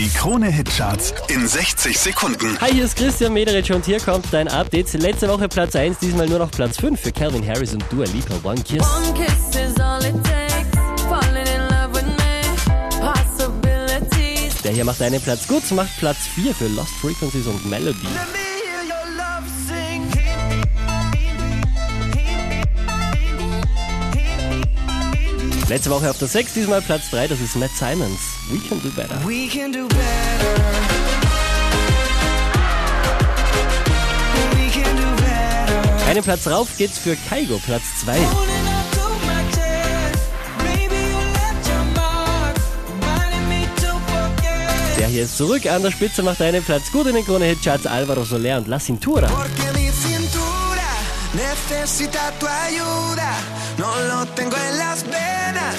Die Krone-Hitcharts in 60 Sekunden. Hi, hier ist Christian Mederich und hier kommt dein Update. Letzte Woche Platz 1, diesmal nur noch Platz 5 für Calvin Harris und Dua Lipa. One Kiss. One kiss is all it takes. Falling in love with me. Possibilities. Der hier macht einen Platz gut, macht Platz 4 für Lost Frequencies und Melody. Letzte Woche auf der 6, diesmal Platz 3, das ist Matt Simons. We can do better. We can do better. Einen Platz rauf geht's für Kaigo, Platz 2. Holding up to my chest. Maybe you left your mark. Reminding me to forget. Der hier ist zurück an der Spitze, macht einen Platz gut in den Krone-Hitcharts. Alvaro Soler und La cintura necesita tu ayuda. No lo tengo en las venas.